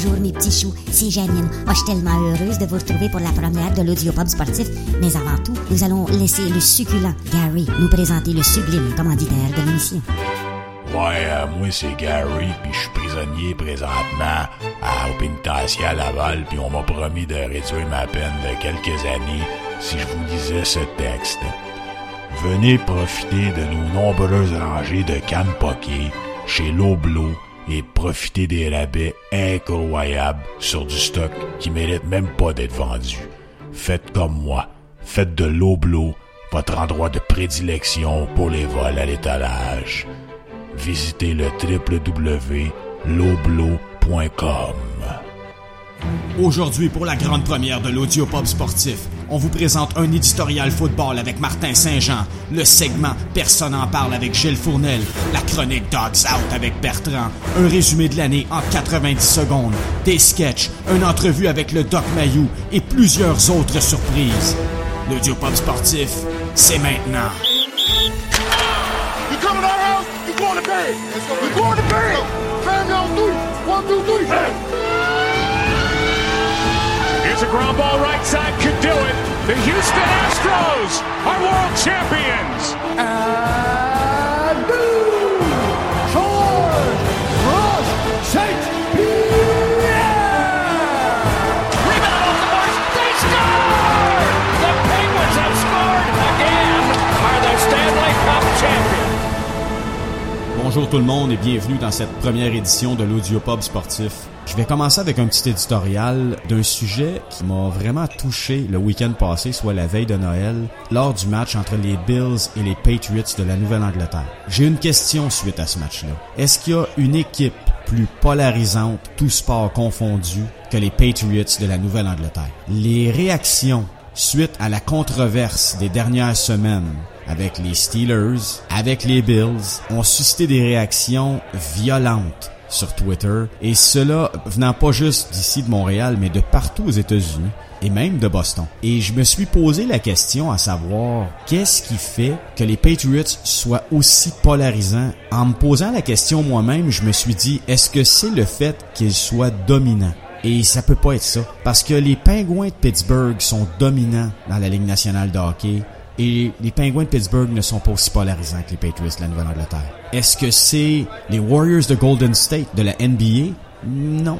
Bonjour mes petits choux, c'est Janine. Oh, je suis tellement heureuse de vous retrouver pour la première de l'Audiopub sportif. Mais avant tout, nous allons laisser le succulent Gary nous présenter le sublime commanditaire de l'émission. Ouais, euh, moi c'est Gary, puis je suis prisonnier présentement à, au pénitencier à Laval, puis on m'a promis de réduire ma peine de quelques années si je vous lisais ce texte. Venez profiter de nos nombreuses rangées de cannes poké chez Loblo et profiter des rabais incroyables sur du stock qui mérite même pas d'être vendu. Faites comme moi, faites de Loblo votre endroit de prédilection pour les vols à l'étalage visitez le www.loblo.com. Aujourd'hui, pour la grande première de l'Audiopop sportif, on vous présente un éditorial football avec Martin Saint-Jean, le segment Personne en parle avec Gilles Fournel, la chronique Dogs Out avec Bertrand, un résumé de l'année en 90 secondes, des sketchs, une entrevue avec le Doc Mayou et plusieurs autres surprises. L'Audiopop sportif, c'est maintenant. Here's a ground ball right side, could do it. The Houston Astros are world champions. And Bonjour tout le monde et bienvenue dans cette première édition de l'Audiopub sportif. Je vais commencer avec un petit éditorial d'un sujet qui m'a vraiment touché le week-end passé, soit la veille de Noël, lors du match entre les Bills et les Patriots de la Nouvelle-Angleterre. J'ai une question suite à ce match-là. Est-ce qu'il y a une équipe plus polarisante, tout sport confondu, que les Patriots de la Nouvelle-Angleterre? Les réactions suite à la controverse des dernières semaines avec les Steelers, avec les Bills, ont suscité des réactions violentes sur Twitter et cela venant pas juste d'ici de Montréal mais de partout aux États-Unis et même de Boston. Et je me suis posé la question à savoir qu'est-ce qui fait que les Patriots soient aussi polarisants? En me posant la question moi-même, je me suis dit est-ce que c'est le fait qu'ils soient dominants? Et ça peut pas être ça. Parce que les Pingouins de Pittsburgh sont dominants dans la Ligue nationale de hockey. Et les Penguins de Pittsburgh ne sont pas aussi polarisants que les Patriots de la Nouvelle-Angleterre. Est-ce que c'est les Warriors de Golden State de la NBA? Non.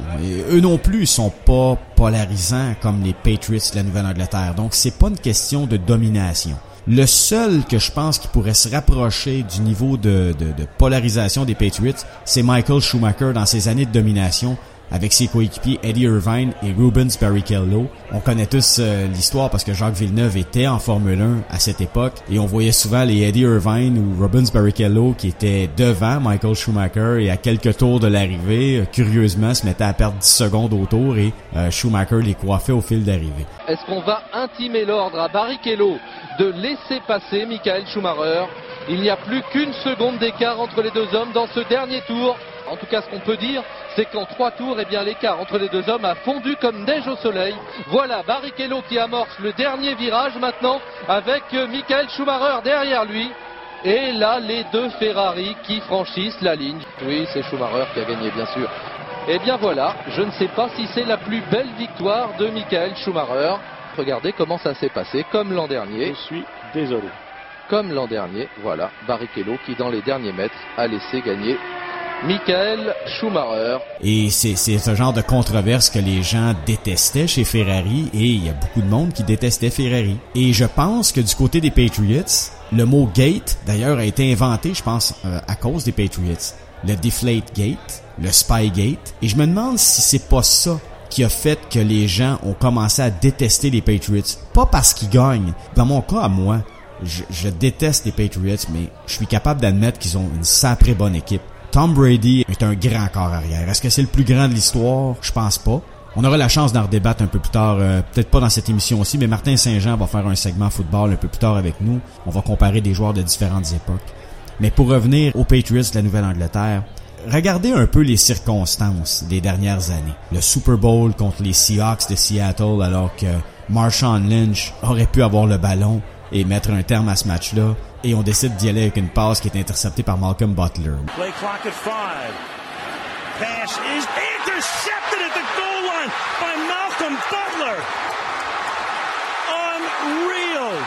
Eux non plus sont pas polarisants comme les Patriots de la Nouvelle-Angleterre. Donc c'est pas une question de domination. Le seul que je pense qui pourrait se rapprocher du niveau de, de polarisation des Patriots, c'est Michael Schumacher dans ses années de domination avec ses coéquipiers Eddie Irvine et Rubens Barrichello. On connaît tous euh, l'histoire parce que Jacques Villeneuve était en Formule 1 à cette époque et on voyait souvent les Eddie Irvine ou Rubens Barrichello qui étaient devant Michael Schumacher et à quelques tours de l'arrivée, euh, curieusement, se mettaient à perdre 10 secondes au tour et euh, Schumacher les coiffait au fil d'arrivée. Est-ce qu'on va intimer l'ordre à Barrichello de laisser passer Michael Schumacher? Il n'y a plus qu'une seconde d'écart entre les deux hommes dans ce dernier tour. En tout cas, ce qu'on peut dire, c'est qu'en trois tours, eh bien, l'écart entre les deux hommes a fondu comme neige au soleil. Voilà Barrichello qui amorce le dernier virage maintenant avec Michael Schumacher derrière lui. Et là, les deux Ferrari qui franchissent la ligne. Oui, c'est Schumacher qui a gagné, bien sûr. Eh bien voilà, je ne sais pas si c'est la plus belle victoire de Michael Schumacher. Regardez comment ça s'est passé, comme l'an dernier. Je suis désolé. Comme l'an dernier, voilà, Barrichello qui dans les derniers mètres a laissé gagner Michael Schumacher. Et c'est ce genre de controverse que les gens détestaient chez Ferrari et il y a beaucoup de monde qui détestait Ferrari. Et je pense que du côté des Patriots, le mot gate d'ailleurs a été inventé, je pense, euh, à cause des Patriots. Le deflate gate, le spy gate. Et je me demande si c'est pas ça qui a fait que les gens ont commencé à détester les Patriots. Pas parce qu'ils gagnent. Dans mon cas à moi, je, je déteste les Patriots, mais je suis capable d'admettre qu'ils ont une sacrée bonne équipe. Tom Brady est un grand corps arrière. Est-ce que c'est le plus grand de l'histoire? Je pense pas. On aura la chance d'en redébattre un peu plus tard, euh, peut-être pas dans cette émission aussi, mais Martin Saint-Jean va faire un segment football un peu plus tard avec nous. On va comparer des joueurs de différentes époques. Mais pour revenir aux Patriots de la Nouvelle-Angleterre, regardez un peu les circonstances des dernières années. Le Super Bowl contre les Seahawks de Seattle alors que Marshawn Lynch aurait pu avoir le ballon et mettre un terme à ce match-là. Et on décide d'y aller avec une passe qui est interceptée par Malcolm Butler. Play clock at five. Pass is intercepted at the Jim Butler. Unreal.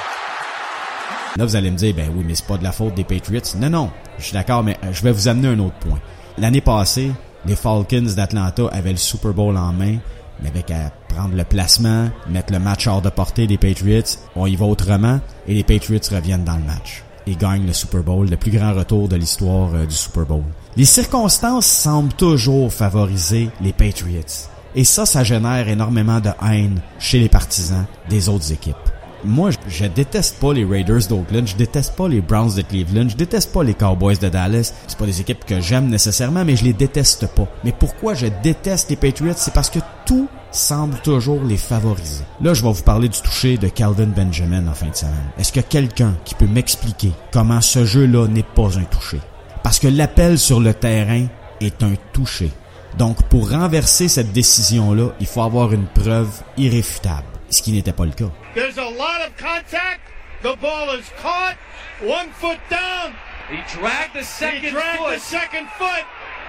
Là, vous allez me dire, ben oui, mais c'est pas de la faute des Patriots. Non, non, je suis d'accord, mais euh, je vais vous amener un autre point. L'année passée, les Falcons d'Atlanta avaient le Super Bowl en main, mais avec à prendre le placement, mettre le match hors de portée des Patriots, on y va autrement, et les Patriots reviennent dans le match et gagnent le Super Bowl, le plus grand retour de l'histoire euh, du Super Bowl. Les circonstances semblent toujours favoriser les Patriots. Et ça, ça génère énormément de haine chez les partisans des autres équipes. Moi, je, déteste pas les Raiders d'Oakland, je déteste pas les Browns de Cleveland, je déteste pas les Cowboys de Dallas. C'est pas des équipes que j'aime nécessairement, mais je les déteste pas. Mais pourquoi je déteste les Patriots, c'est parce que tout semble toujours les favoriser. Là, je vais vous parler du toucher de Calvin Benjamin en fin de semaine. Est-ce que quelqu'un qui peut m'expliquer comment ce jeu-là n'est pas un toucher? Parce que l'appel sur le terrain est un toucher. Donc, pour renverser cette décision-là, il faut avoir une preuve irréfutable, ce qui n'était pas le cas. There's a lot of contact. The ball is caught. One foot down. He dragged the He second dragged foot. the second foot.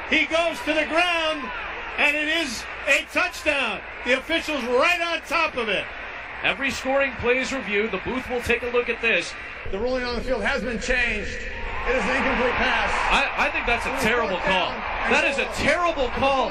He goes to the ground, and it is a touchdown. The official's right on top of it. Every scoring play is reviewed. The booth will take a look at this. The ruling on the field has been changed. It is an incomplete pass. I, I think that's a terrible call. That is a terrible call.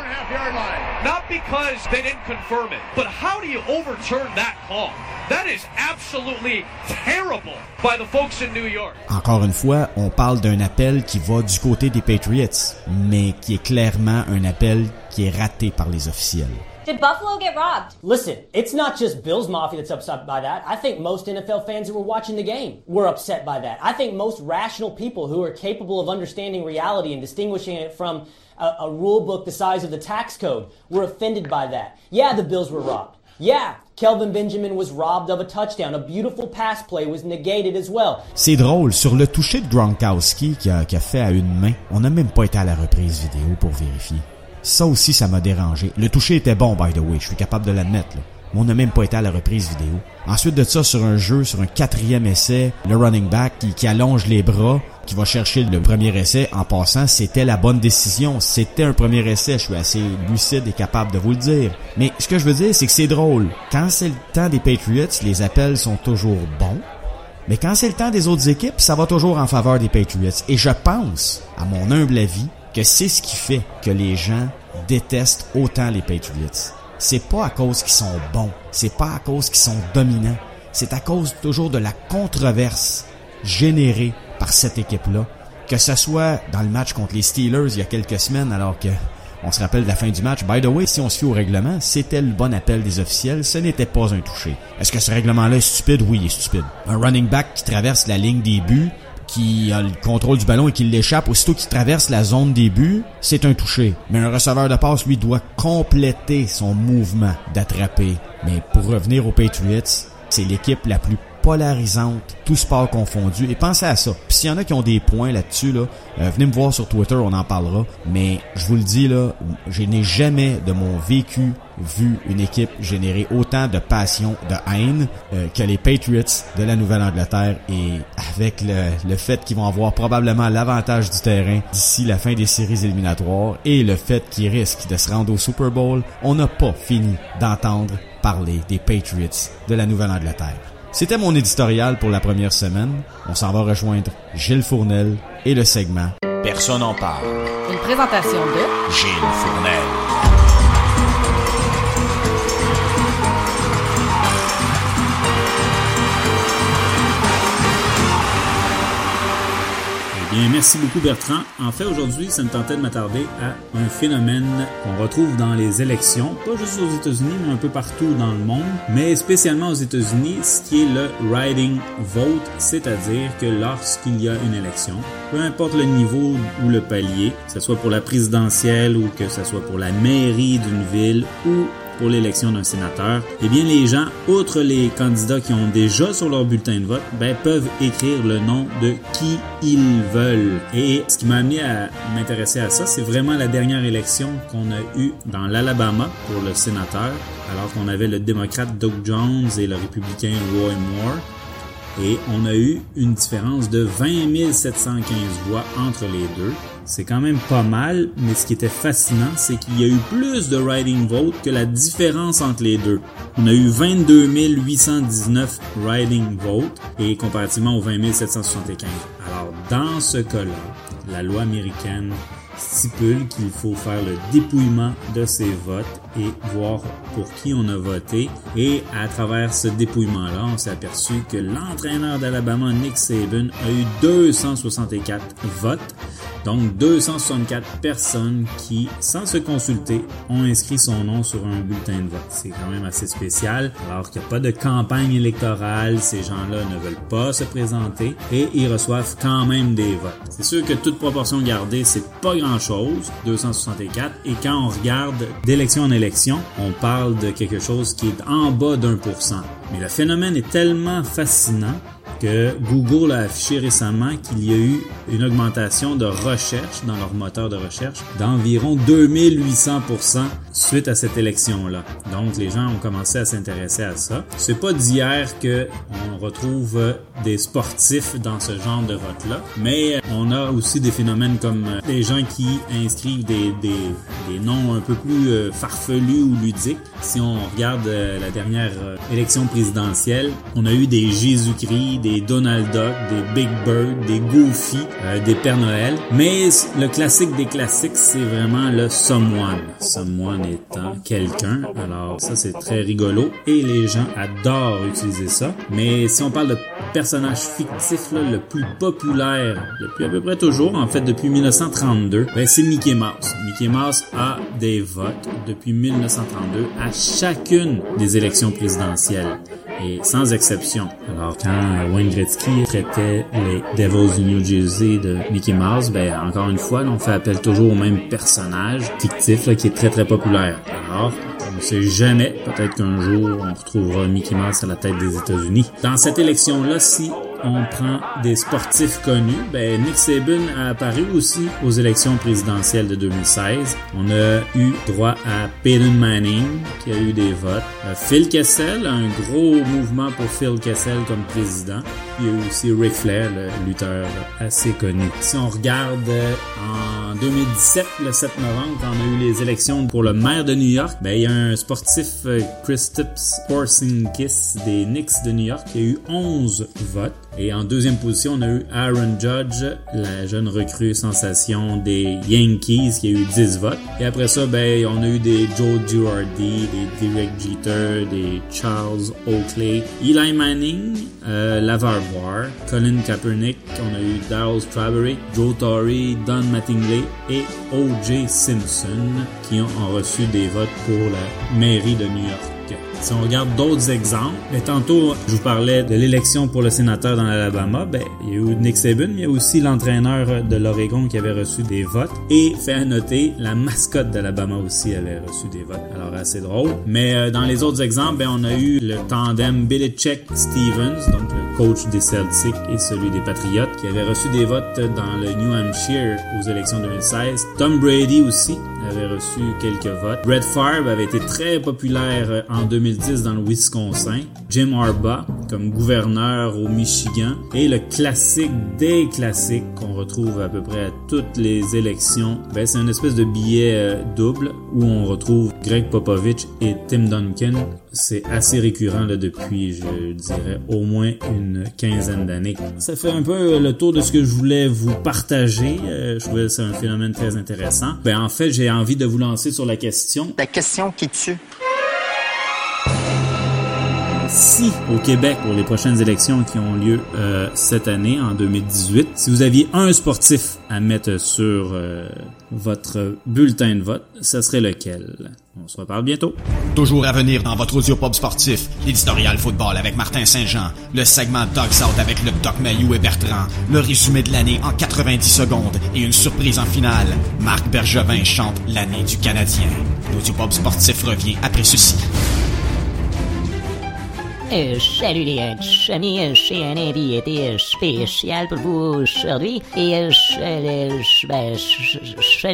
Not because they didn't confirm it, but how do you overturn that call? That is absolutely terrible by the folks in New York. Encore une fois, on parle d'un appel qui va du côté des Patriots, mais qui est clairement un appel qui est raté par les officiels. Did Buffalo get robbed? Listen, it's not just Bills Mafia that's upset by that. I think most NFL fans who were watching the game were upset by that. I think most rational people who are capable of understanding reality and distinguishing it from a, a rule book the size of the tax code were offended by that. Yeah, the Bills were robbed. Yeah, Kelvin Benjamin was robbed of a touchdown. A beautiful pass play was negated as well. C'est drôle, sur le toucher de Gronkowski qui a, qui a fait à une main, on n'a même pas été à la reprise vidéo pour vérifier. Ça aussi, ça m'a dérangé. Le toucher était bon, by the way, je suis capable de l'admettre. Mais on n'a même pas été à la reprise vidéo. Ensuite de ça, sur un jeu, sur un quatrième essai, le running back qui, qui allonge les bras, qui va chercher le premier essai, en passant, c'était la bonne décision. C'était un premier essai, je suis assez lucide et capable de vous le dire. Mais ce que je veux dire, c'est que c'est drôle. Quand c'est le temps des Patriots, les appels sont toujours bons. Mais quand c'est le temps des autres équipes, ça va toujours en faveur des Patriots. Et je pense, à mon humble avis, que c'est ce qui fait que les gens détestent autant les Patriots. C'est pas à cause qu'ils sont bons, c'est pas à cause qu'ils sont dominants, c'est à cause toujours de la controverse générée par cette équipe-là. Que ce soit dans le match contre les Steelers il y a quelques semaines alors que on se rappelle de la fin du match. By the way, si on se fie au règlement, c'était le bon appel des officiels. Ce n'était pas un touché. Est-ce que ce règlement-là est stupide? Oui, il est stupide. Un running back qui traverse la ligne des buts, qui a le contrôle du ballon et qui l'échappe aussitôt qu'il traverse la zone des buts, c'est un touché. Mais un receveur de passe, lui, doit compléter son mouvement d'attraper. Mais pour revenir aux Patriots, c'est l'équipe la plus polarisante, tout sport confondu. Et pensez à ça. Puis s'il y en a qui ont des points là-dessus, là, euh, venez me voir sur Twitter, on en parlera. Mais je vous le dis là, je n'ai jamais de mon vécu vu une équipe générer autant de passion, de haine euh, que les Patriots de la Nouvelle-Angleterre. Et avec le, le fait qu'ils vont avoir probablement l'avantage du terrain d'ici la fin des séries éliminatoires et le fait qu'ils risquent de se rendre au Super Bowl, on n'a pas fini d'entendre parler des Patriots de la Nouvelle-Angleterre. C'était mon éditorial pour la première semaine. On s'en va rejoindre Gilles Fournel et le segment Personne n'en parle. Une présentation de Gilles Fournel. Bien, merci beaucoup Bertrand. En fait, aujourd'hui, ça me tentait de m'attarder à un phénomène qu'on retrouve dans les élections, pas juste aux États-Unis, mais un peu partout dans le monde, mais spécialement aux États-Unis, ce qui est le riding vote, c'est-à-dire que lorsqu'il y a une élection, peu importe le niveau ou le palier, que ce soit pour la présidentielle ou que ce soit pour la mairie d'une ville ou pour l'élection d'un sénateur, eh bien les gens, outre les candidats qui ont déjà sur leur bulletin de vote, ben, peuvent écrire le nom de qui ils veulent. Et ce qui m'a amené à m'intéresser à ça, c'est vraiment la dernière élection qu'on a eue dans l'Alabama pour le sénateur, alors qu'on avait le démocrate Doug Jones et le républicain Roy Moore. Et on a eu une différence de 20 715 voix entre les deux. C'est quand même pas mal, mais ce qui était fascinant, c'est qu'il y a eu plus de writing vote que la différence entre les deux. On a eu 22 819 writing vote et comparativement aux 20 775. Alors, dans ce cas-là, la loi américaine stipule qu'il faut faire le dépouillement de ces votes et voir pour qui on a voté. Et à travers ce dépouillement-là, on s'est aperçu que l'entraîneur d'Alabama, Nick Saban, a eu 264 votes. Donc 264 personnes qui, sans se consulter, ont inscrit son nom sur un bulletin de vote. C'est quand même assez spécial. Alors qu'il n'y a pas de campagne électorale, ces gens-là ne veulent pas se présenter et ils reçoivent quand même des votes. C'est sûr que toute proportion gardée, c'est pas grand-chose, 264. Et quand on regarde d'élection en élection, on parle de quelque chose qui est en bas d'un pour cent. Mais le phénomène est tellement fascinant Google a affiché récemment qu'il y a eu une augmentation de recherche dans leur moteur de recherche d'environ 2800% suite à cette élection-là. Donc les gens ont commencé à s'intéresser à ça. C'est pas d'hier que on retrouve des sportifs dans ce genre de vote-là, mais on a aussi des phénomènes comme des gens qui inscrivent des, des, des noms un peu plus euh, farfelus ou ludiques. Si on regarde euh, la dernière euh, élection présidentielle, on a eu des Jésus-Christ, des Donald Duck, des Big Bird, des Goofy, des Père Noël. Mais le classique des classiques, c'est vraiment le Someone. Someone étant quelqu'un. Alors ça, c'est très rigolo et les gens adorent utiliser ça. Mais si on parle de personnage fictif là, le plus populaire depuis à peu près toujours, en fait depuis 1932, ben, c'est Mickey Mouse. Mickey Mouse a des votes depuis 1932 à chacune des élections présidentielles et sans exception. Alors quand Wayne Gretzky traitait les Devils du New Jersey de Mickey Mouse, ben encore une fois, on fait appel toujours au même personnage fictif là, qui est très très populaire. Alors, on ne sait jamais, peut-être qu'un jour on retrouvera Mickey Mouse à la tête des États-Unis. Dans cette élection-là, si on prend des sportifs connus, ben Nick Saban a apparu aussi aux élections présidentielles de 2016. On a eu droit à Peyton Manning qui a eu des votes. Euh, Phil Kessel, un gros mouvement pour Phil Kessel comme président. Il y a eu aussi Ric Flair, le lutteur assez connu. Si on regarde euh, en 2017, le 7 novembre, quand on a eu les élections pour le maire de New York, ben il y a un sportif euh, Kristaps Porzingis des Knicks de New York qui a eu 11 votes. Et en deuxième position, on a eu Aaron Judge, la jeune recrue sensation des Yankees, qui a eu 10 votes. Et après ça, ben, on a eu des Joe Girardi, des Derek Jeter, des Charles Oakley, Eli Manning, euh, Colin Kaepernick, on a eu Darryl Strawberry, Joe Torre, Don Mattingly et O.J. Simpson qui ont reçu des votes pour la mairie de New York. Si on regarde d'autres exemples, mais tantôt, je vous parlais de l'élection pour le sénateur dans l'Alabama, ben, il y a eu Nick Saban, mais il y a aussi l'entraîneur de l'Oregon qui avait reçu des votes. Et fait à noter, la mascotte d'Alabama aussi avait reçu des votes. Alors, assez drôle. Mais euh, dans les autres exemples, ben, on a eu le tandem Belichick-Stevens, donc le coach des Celtics et celui des Patriots, qui avait reçu des votes dans le New Hampshire aux élections 2016. Tom Brady aussi avait reçu quelques votes. Brett Favre avait été très populaire euh, en 2010 dans le Wisconsin. Jim Harbaugh comme gouverneur au Michigan. Et le classique des classiques qu'on retrouve à peu près à toutes les élections, ben, c'est une espèce de billet euh, double où on retrouve Greg Popovich et Tim Duncan. C'est assez récurrent là, depuis, je dirais, au moins une quinzaine d'années. Ça fait un peu le tour de ce que je voulais vous partager. Euh, je trouvais que c'est un phénomène très intéressant. Ben, en fait, j'ai envie de vous lancer sur la question. La question qui tue si au Québec, pour les prochaines élections qui ont lieu euh, cette année, en 2018, si vous aviez un sportif à mettre sur euh, votre bulletin de vote, ce serait lequel? On se reparle bientôt. Toujours à venir dans votre audiopop sportif, l'éditorial football avec Martin Saint-Jean, le segment Dogs Out avec le Doc Mayou et Bertrand, le résumé de l'année en 90 secondes et une surprise en finale. Marc Bergevin chante l'année du Canadien. L'audiopop sportif revient après ceci. Salut les amis, j'ai un invité spécial pour vous aujourd'hui et euh, je, je, ben,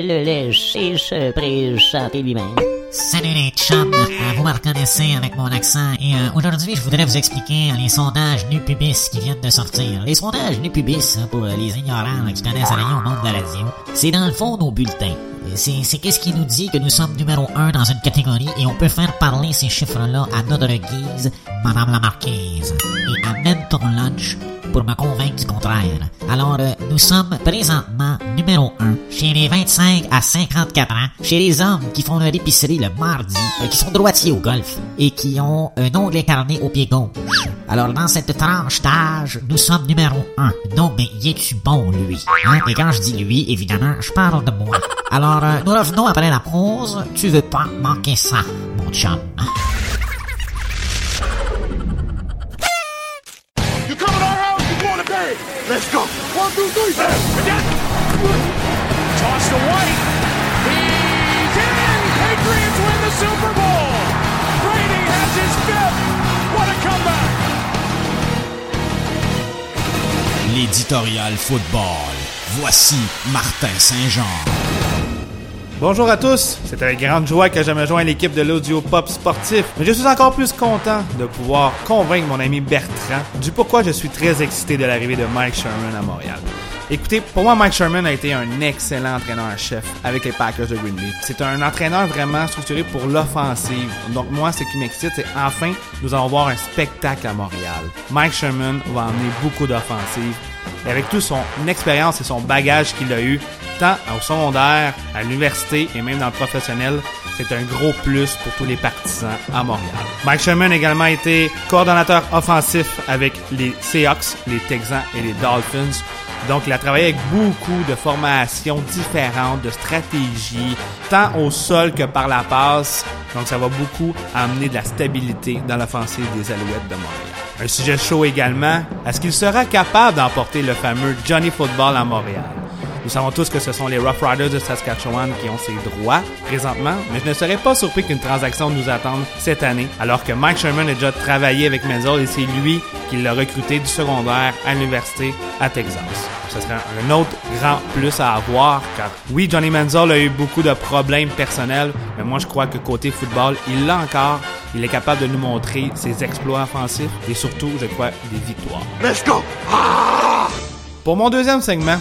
le laisser se présenter lui-même. Salut les chums, vous me reconnaissez avec mon accent et euh, aujourd'hui je voudrais vous expliquer les sondages Nupubis qui viennent de sortir. Les sondages Nupubis, hein, pour les ignorants qui connaissent rien au monde de la radio, c'est dans le fond nos bulletins. C'est c'est qu'est-ce qui nous dit que nous sommes numéro un dans une catégorie et on peut faire parler ces chiffres-là à notre guise, Madame la Marquise. Et amène ton lunch pour me convaincre du contraire. Alors, euh, nous sommes présentement numéro 1 chez les 25 à 54 ans, chez les hommes qui font leur épicerie le mardi, euh, qui sont droitiers au golf et qui ont un ongle incarné au pied gauche. Alors, dans cette tranche d'âge, nous sommes numéro 1. Non, mais y es-tu bon, lui? Hein? Et quand je dis lui, évidemment, je parle de moi. Alors, euh, nous revenons après la pause. Tu veux pas manquer ça, mon chum. Football. Voici Martin Saint-Jean. Bonjour à tous, c'est avec grande joie que je me joins à l'équipe de l'audio pop sportif, mais je suis encore plus content de pouvoir convaincre mon ami Bertrand du pourquoi je suis très excité de l'arrivée de Mike Sherman à Montréal. Écoutez, pour moi, Mike Sherman a été un excellent entraîneur-chef avec les Packers de Green Bay. C'est un entraîneur vraiment structuré pour l'offensive. Donc moi, ce qui m'excite, c'est enfin, nous allons voir un spectacle à Montréal. Mike Sherman va emmener beaucoup d'offensive. Et avec toute son expérience et son bagage qu'il a eu, tant au secondaire, à l'université et même dans le professionnel, c'est un gros plus pour tous les partisans à Montréal. Mike Sherman a également été coordonnateur offensif avec les Seahawks, les Texans et les Dolphins. Donc, il a travaillé avec beaucoup de formations différentes, de stratégies, tant au sol que par la passe. Donc, ça va beaucoup amener de la stabilité dans l'offensive des Alouettes de Montréal. Un sujet chaud également, est-ce qu'il sera capable d'emporter le fameux Johnny Football à Montréal? Nous savons tous que ce sont les Rough Riders de Saskatchewan qui ont ces droits présentement, mais je ne serais pas surpris qu'une transaction nous attende cette année, alors que Mike Sherman a déjà travaillé avec Menzel et c'est lui qui l'a recruté du secondaire à l'université à Texas. Ce serait un autre grand plus à avoir, car oui, Johnny Menzel a eu beaucoup de problèmes personnels, mais moi je crois que côté football, il l'a encore. Il est capable de nous montrer ses exploits offensifs et surtout, je crois, des victoires. Let's go. Pour mon deuxième segment,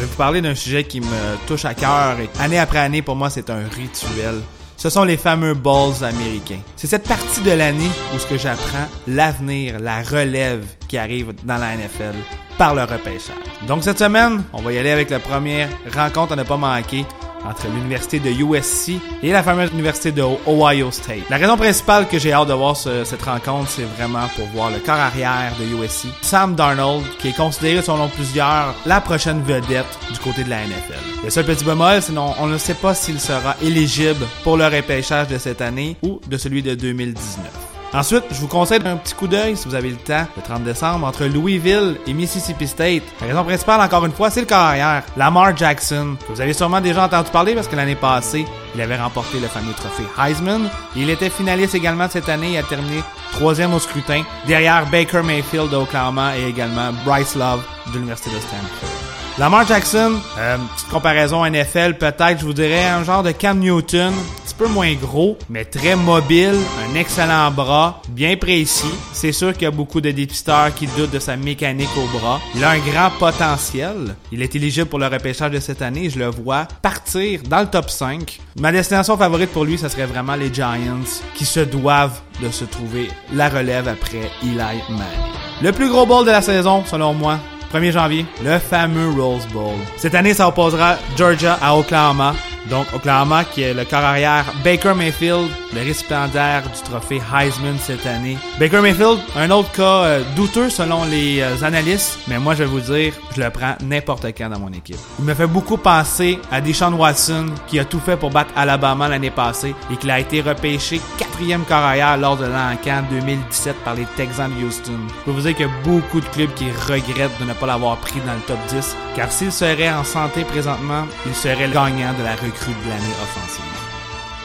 vais vous parler d'un sujet qui me touche à cœur et année après année, pour moi, c'est un rituel. Ce sont les fameux balls américains. C'est cette partie de l'année où ce que j'apprends l'avenir, la relève qui arrive dans la NFL par le repêchage. Donc cette semaine, on va y aller avec la première rencontre à ne pas manquer entre l'université de USC et la fameuse université de Ohio State. La raison principale que j'ai hâte de voir ce- cette rencontre, c'est vraiment pour voir le corps arrière de USC, Sam Darnold, qui est considéré selon plusieurs la prochaine vedette du côté de la NFL. Le seul petit bémol, c'est qu'on on ne sait pas s'il sera éligible pour le repêchage de cette année ou de celui de 2019. Ensuite, je vous conseille un petit coup d'œil, si vous avez le temps, le 30 décembre, entre Louisville et Mississippi State. La raison principale, encore une fois, c'est le carrière, Lamar Jackson, vous avez sûrement déjà entendu parler parce que l'année passée, il avait remporté le fameux trophée Heisman. Il était finaliste également cette année et a terminé troisième au scrutin, derrière Baker Mayfield d'Oklahoma et également Bryce Love de l'Université de Stanford. Lamar Jackson, euh, petite comparaison NFL, peut-être, je vous dirais, un genre de Cam Newton, un petit peu moins gros, mais très mobile, un excellent bras, bien précis. C'est sûr qu'il y a beaucoup de dépisteurs qui doutent de sa mécanique au bras. Il a un grand potentiel. Il est éligible pour le repêchage de cette année. Je le vois partir dans le top 5. Ma destination favorite pour lui, ce serait vraiment les Giants, qui se doivent de se trouver la relève après Eli Manning. Le plus gros bowl de la saison, selon moi, 1er janvier, le fameux Rose Bowl. Cette année, ça opposera Georgia à Oklahoma. Donc, Oklahoma qui est le corps arrière Baker Mayfield, le récipiendaire du trophée Heisman cette année. Baker Mayfield, un autre cas euh, douteux selon les euh, analystes, mais moi je vais vous dire, je le prends n'importe quand dans mon équipe. Il me fait beaucoup penser à Deshaun Watson qui a tout fait pour battre Alabama l'année passée et qui a été repêché quatrième corps arrière lors de l'encan 2017 par les Texans de Houston. Je peux vous dire qu'il y a beaucoup de clubs qui regrettent de ne pas l'avoir pris dans le top 10, car s'il serait en santé présentement, il serait le gagnant de la recrue de l'année offensive.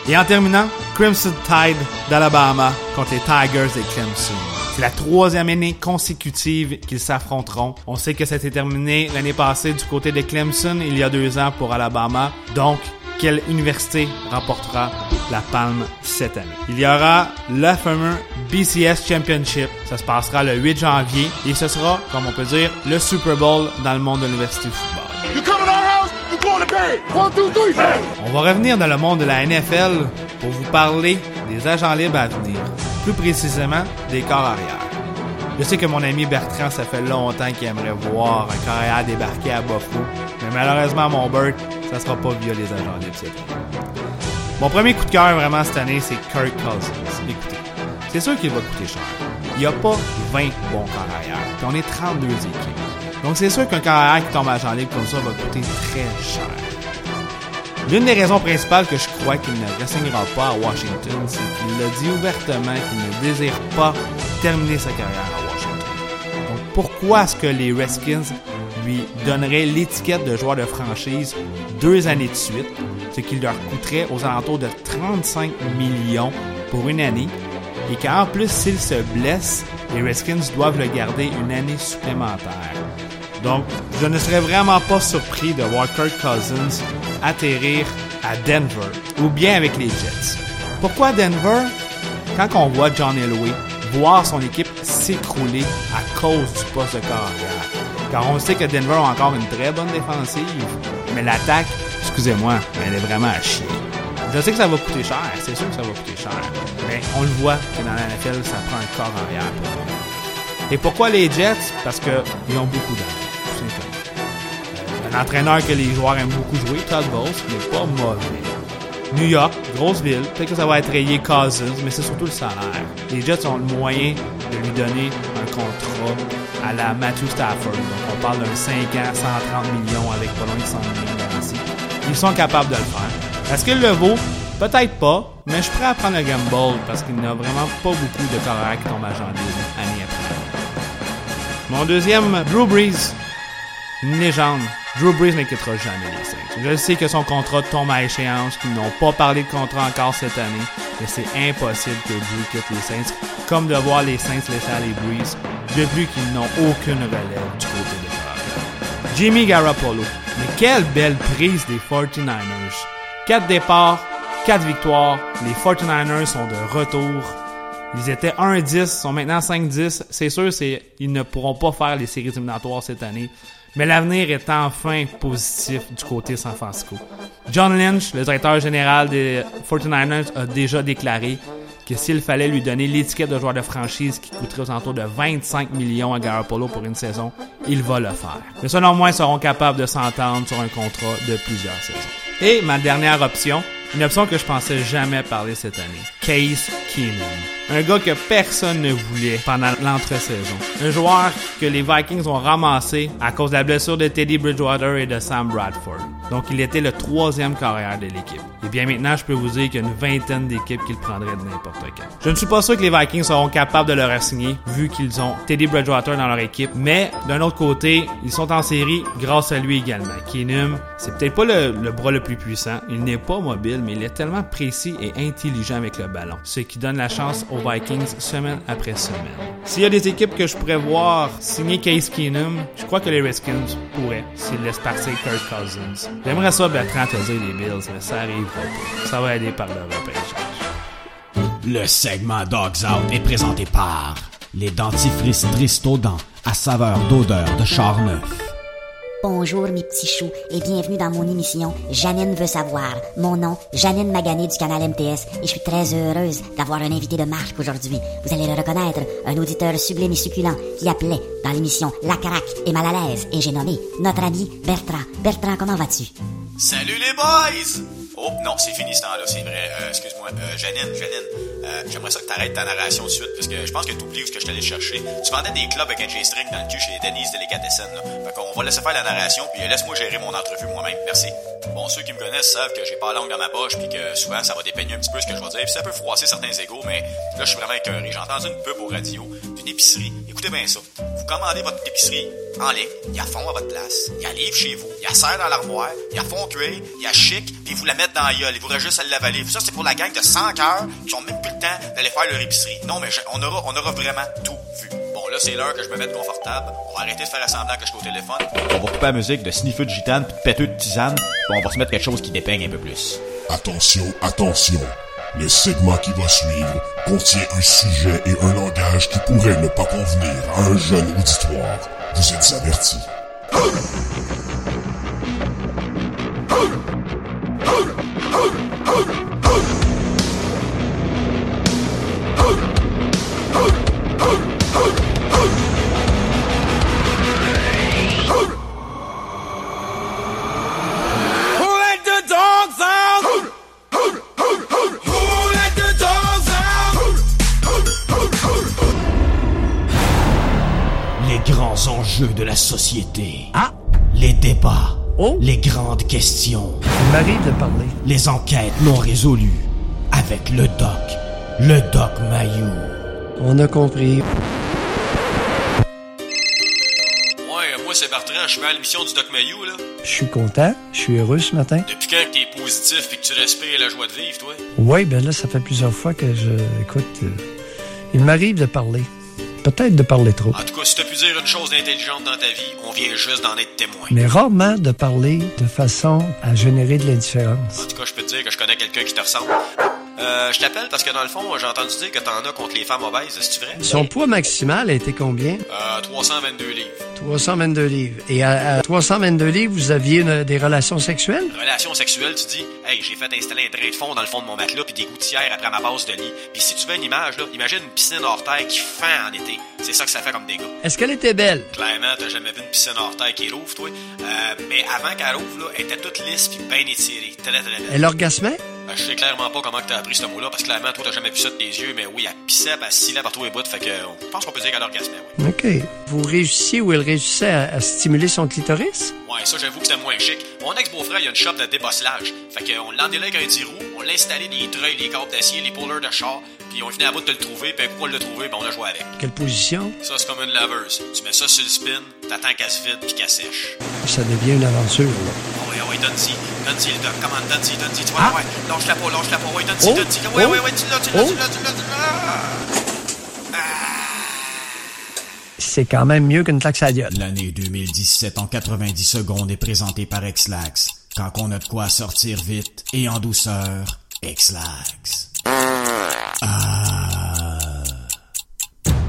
Et en terminant, Crimson Tide d'Alabama contre les Tigers de Clemson. C'est la troisième année consécutive qu'ils s'affronteront. On sait que ça s'est terminé l'année passée du côté de Clemson, il y a deux ans pour Alabama. Donc, quelle université remportera la palme cette année? Il y aura le fameux BCS Championship. Ça se passera le 8 janvier et ce sera, comme on peut dire, le Super Bowl dans le monde de l'université de football. On va revenir dans le monde de la NFL pour vous parler des agents libres à venir, plus précisément des corps arrière. Je sais que mon ami Bertrand, ça fait longtemps qu'il aimerait voir un corps arrière débarquer à Buffalo, mais malheureusement, mon Burt, ça sera pas via les agents libres cette année. Mon premier coup de cœur vraiment cette année, c'est Kirk Cousins. Écoutez, c'est sûr qu'il va coûter cher. Il n'y a pas 20 bons corps arrière, puis on est 32 équipes. Donc c'est sûr qu'un corps arrière qui tombe à agent libre comme ça va coûter très cher. L'une des raisons principales que je crois qu'il ne ressignera pas à Washington, c'est qu'il a dit ouvertement qu'il ne désire pas terminer sa carrière à Washington. Donc pourquoi est-ce que les Redskins lui donneraient l'étiquette de joueur de franchise deux années de suite, ce qui leur coûterait aux alentours de 35 millions pour une année, et qu'en plus s'il se blesse, les Redskins doivent le garder une année supplémentaire. Donc, je ne serais vraiment pas surpris de voir Kirk Cousins atterrir à Denver ou bien avec les Jets. Pourquoi Denver? Quand on voit John Elway voir son équipe s'écrouler à cause du poste de carrière. Car on sait que Denver a encore une très bonne défensive, mais l'attaque, excusez-moi, elle est vraiment à chier. Je sais que ça va coûter cher, c'est sûr que ça va coûter cher, mais on le voit que dans la NFL, ça prend un corps arrière pour Et pourquoi les Jets? Parce qu'ils ont beaucoup d'argent, entraîneur que les joueurs aiment beaucoup jouer, Todd Bowles, n'est pas mauvais. New York, grosse ville, peut-être que ça va être rayé Cousins, mais c'est surtout le salaire. Les Jets ont le moyen de lui donner un contrat à la Matthew Stafford. Donc on parle d'un 5 ans, 130 millions avec pas loin de 100 millions garantis. Ils sont capables de le faire. Est-ce qu'il le vaut? Peut-être pas, mais je suis prêt à prendre le gamble parce qu'il n'y a vraiment pas beaucoup de carrière qui tombent à janvier année après. Mon deuxième, Drew Brees. Une légende. Drew Brees n'inquiétera jamais les Saints. Je sais que son contrat tombe à échéance, qu'ils n'ont pas parlé de contrat encore cette année, mais c'est impossible que Drew quitte les Saints, comme de voir les Saints laisser aller Brees, depuis qu'ils n'ont aucune relève du côté de Carolina. Jimmy Garoppolo. Mais quelle belle prise des 49ers. 4 départs, 4 victoires, les 49ers sont de retour. Ils étaient 1-10, sont maintenant 5-10. C'est sûr, ils ne pourront pas faire les séries éliminatoires cette année. Mais l'avenir est enfin positif du côté San Francisco. John Lynch, le directeur général des 49ers, a déjà déclaré que s'il fallait lui donner l'étiquette de joueur de franchise qui coûterait aux alentours de 25 millions à Garoppolo pour une saison, il va le faire. Mais selon moi, ils seront capables de s'entendre sur un contrat de plusieurs saisons. Et ma dernière option, une option que je pensais jamais parler cette année. Case Keenum. Un gars que personne ne voulait pendant l'entre-saison. Un joueur que les Vikings ont ramassé à cause de la blessure de Teddy Bridgewater et de Sam Bradford. Donc il était le troisième carrière de l'équipe. Et bien maintenant, je peux vous dire qu'il y a une vingtaine d'équipes qui le prendraient de n'importe quand. Je ne suis pas sûr que les Vikings seront capables de le re-signer vu qu'ils ont Teddy Bridgewater dans leur équipe. Mais d'un autre côté, ils sont en série grâce à lui également. Keenum, c'est peut-être pas le, le bras le plus puissant. Il n'est pas mobile, mais il est tellement précis et intelligent avec le ballon. Ce qui donne la chance aux Vikings semaine après semaine. S'il y a des équipes que je pourrais voir signer Case Keenum, je crois que les Redskins pourraient s'ils laissent partir Kirk Cousins. J'aimerais ça Bertrand te dire les Bills, mais ça arrivera pas. Ça va aller par le repêchage. Le segment Dogs Out est présenté par les dentifrices Tristodent à saveur d'odeur de char neuf. Bonjour mes petits choux et bienvenue dans mon émission Janine veut savoir. Mon nom, Janine Magané du canal MTS et je suis très heureuse d'avoir un invité de marque aujourd'hui. Vous allez le reconnaître, un auditeur sublime et succulent qui appelait dans l'émission La Caraque et Mal à l'aise et j'ai nommé notre ami Bertrand. Bertrand, comment vas-tu? Salut les boys! Oh non, c'est fini ce temps-là, c'est vrai. Euh, excuse-moi, euh, Janine, Janine, euh, j'aimerais ça que t'arrêtes ta narration de suite parce que je pense que t'oublies où ce que je t'allais chercher. Tu vendais des clubs avec un J-string dans le cul chez Denise Delicatessen. Là. Fait qu'on va laisser faire la narration puis laisse-moi gérer mon entrevue moi-même. Merci. Bon, ceux qui me connaissent savent que j'ai pas la langue dans ma poche puis que souvent ça va dépeigner un petit peu ce que je vais dire puis ça peut froisser certains égaux, mais là je suis vraiment écœuré. J'ai entendu une pub au radio d'une épicerie. Écoutez bien ça. Vous commandez votre épicerie en ligne, il y a fond à votre place, il y a livre chez vous, il y a serre dans l'armoire, il y a fond cuir, il y a chic, puis vous la mettez dans la gueule et vous juste à l'avaler. Ça, c'est pour la gang de 100 cœurs qui ont même plus le temps d'aller faire leur épicerie. Non, mais on aura, on aura vraiment tout vu. Bon, là, c'est l'heure que je me mette confortable. On va arrêter de faire semblant que je suis au téléphone. On va couper la musique de sniffeux de gitane puis de péteux de tisane, puis on va se mettre quelque chose qui dépeigne un peu plus. Attention, attention. Le segment qui va suivre contient un sujet et un langage qui pourrait ne pas convenir à un jeune auditoire. Vous êtes avertis. Les enquêtes non résolues. Avec le doc. Le doc Mayou. On a compris. Ouais, moi c'est Bertrand, je suis à l'émission du Doc Mayou, là. Je suis content. Je suis heureux ce matin. Depuis quand que t'es positif et que tu respires la joie de vivre, toi? Oui, ben là, ça fait plusieurs fois que je. Écoute, euh, il m'arrive de parler. Peut-être de parler trop. En tout cas, si t'as pu dire une chose intelligente dans ta vie, on vient juste d'en être témoin. Mais rarement de parler de façon à générer de l'indifférence. En tout cas, je peux te dire que je connais quelqu'un qui te ressemble. Euh, je t'appelle parce que dans le fond, j'ai entendu dire que t'en as contre les femmes obèses, c'est-tu vrai? Son poids maximal a été combien? Euh, 322 livres. 322 livres. Et à, à 322 livres, vous aviez une- des relations sexuelles? Relation sexuelle, tu dis, hey, j'ai fait installer un drain de fond dans le fond de mon matelas puis des gouttières après ma base de lit. Puis si tu veux une image, là, imagine une piscine hors terre qui fend en été. C'est ça que ça fait comme dégâts. Est-ce qu'elle était belle? Clairement, t'as jamais vu une piscine hors terre qui rouvre, toi. Euh, mais avant qu'elle rouvre, là, elle était toute lisse puis bien étirée. Très, très belle. Elle orgasmait? Euh, je sais clairement pas comment que t'as appris ce mot-là, parce que clairement, toi, t'as jamais vu ça de tes yeux, mais oui, elle pissait, elle scillait par tous les bouts, fait que, euh, je pense qu'on peut dire qu'elle orgasmait, oui. OK. Vous réussissiez ou elle réussissait à, à stimuler son clitoris? Ouais, ça, j'avoue que c'était moins chic. Mon ex-beau-frère, il a une shop de débosselage. Fait qu'on avec un 10 roues, on l'a installé des treuils, les câbles d'acier, les pullers de char, puis on finit à bout de le trouver, puis on l'a trouvé, puis on a joué avec. Quelle position? Ça, c'est comme une laveuse. Tu mets ça sur le spin, t'attends qu'elle se vide, puis qu'elle sèche. Ça devient une aventure, là. Comment. Tu vois, ouais, lâche-la pas, lâche-la pas. Ouais, donne-y, Oh, donne-y. Ouais, oh, ouais, ouais, tu l'as, tu l'as, oh. tu l'as, tu l'as, tu l'as. C'est quand même mieux qu'une taxe à la gueule. L'année 2017 en 90 secondes est présentée par Xlax. Quand on a de quoi sortir vite et en douceur, Xlax. Ah.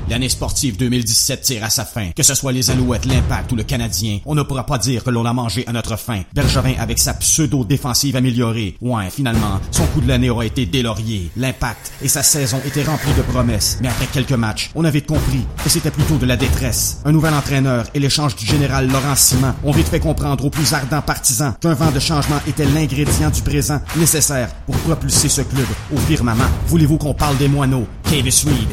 L'année sportive 2017 tire à sa fin. Que ce soit les Alouettes, l'Impact ou le Canadien, on ne pourra pas dire que l'on a mangé à notre faim. Bergevin avec sa pseudo-défensive améliorée. Ouais, finalement, son coup de l'année aura été délaurié. L'Impact et sa saison étaient remplis de promesses. Mais après quelques matchs, on a vite compris que c'était plutôt de la détresse. Un nouvel entraîneur et l'échange du général Laurent Simon ont vite fait comprendre aux plus ardents partisans qu'un vent de changement était l'ingrédient du présent nécessaire pour propulser ce club au firmament. Voulez-vous qu'on parle des moineaux, Kavis Reed,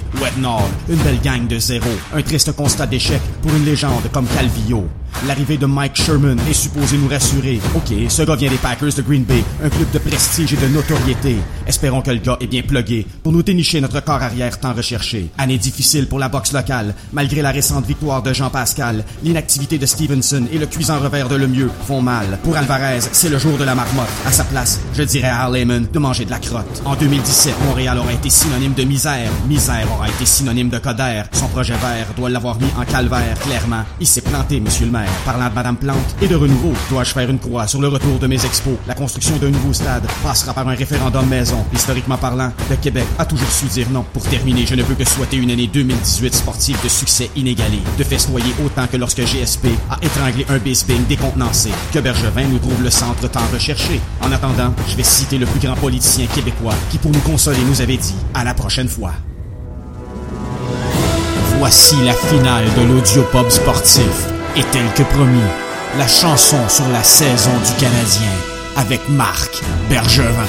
une belle gang de zéro, un triste constat d'échec pour une légende comme Calvillo. L'arrivée de Mike Sherman est supposée nous rassurer. Ok, ce gars vient des Packers de Green Bay, un club de prestige et de notoriété. Espérons que le gars est bien plugué pour nous dénicher notre corps arrière tant recherché. Année difficile pour la boxe locale, malgré la récente victoire de Jean Pascal, l'inactivité de Stevenson et le cuisant revers de Lemieux font mal. Pour Alvarez, c'est le jour de la marmotte. À sa place, je dirais à Al de manger de la crotte. En 2017, Montréal aura été synonyme de misère. Misère aura été synonyme de Coder. Son projet vert doit l'avoir mis en calvaire, clairement. Il s'est planté, monsieur le maire. Parlant de Madame Plante et de renouveau, dois-je faire une croix sur le retour de mes expos? La construction d'un nouveau stade passera par un référendum maison. Historiquement parlant, le Québec a toujours su dire non. Pour terminer, je ne peux que souhaiter une année 2018 sportive de succès inégalé, de festoyer autant que lorsque GSP a étranglé un baseball décontenancé, que Bergevin nous trouve le centre tant recherché. En attendant, je vais citer le plus grand politicien québécois qui, pour nous consoler, nous avait dit à la prochaine fois. Voici la finale de l'audiopop sportif. Et tel que promis, la chanson sur la saison du Canadien avec Marc Bergevin.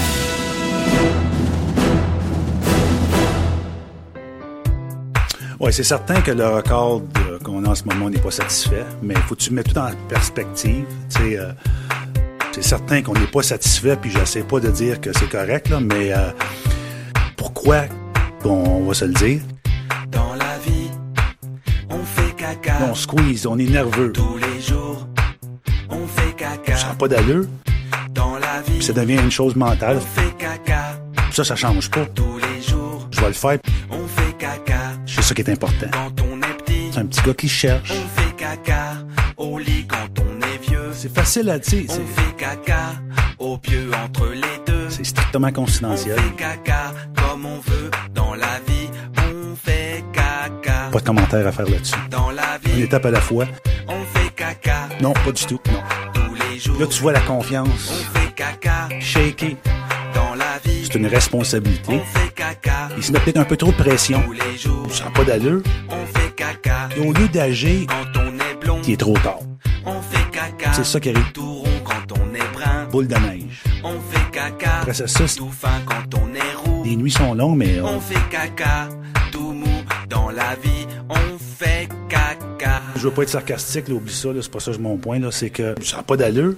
Oui, c'est certain que le record de- qu'on a en ce moment, on n'est pas satisfait, mais faut que tu mettre tout en perspective. Sais, euh, c'est certain qu'on n'est pas satisfait, puis j'essaie pas de dire que c'est correct, là, mais euh, pourquoi on va se le dire? Caca. On squeeze, on est nerveux. Tous les jours, on fait caca. Ça n'a pas d'allure, Dans la vie, puis ça devient une chose mentale. on fait caca. Ça, ça change pas. Tous les jours, Je vais le faire, on fait caca. c'est ça qui est important. Quand on est petit, C'est un petit gars qui cherche. On fait caca au lit quand on est vieux. C'est facile à dire. On c'est- fait caca au pieu entre les deux. C'est strictement On confidentiel. fait caca comme on veut dans la vie. On fait caca Pas de commentaire à faire là-dessus. Une étape à la fois. On fait caca Non, pas du tout. Non. tous les jours. Là, tu vois la confiance. On fait caca Shaky. dans la vie. C'est une responsabilité. On fait caca Il se met peut-être un peu trop de pression. tous les jours. Ça n'a pas d'allure. On fait caca Et au lieu d'agir, quand on est blond. il est trop tard. On fait caca C'est ça qui arrive. tout rond quand on est brun. Boule de neige. On fait caca Après ça, ça, c'est- tout fin quand on est roux. les nuits sont longues, mais euh, On fait caca tout la vie. On fait caca. je veux pas être sarcastique, là, oublie ça, c'est pas ça mon point, là, c'est que ça n'a pas d'allure.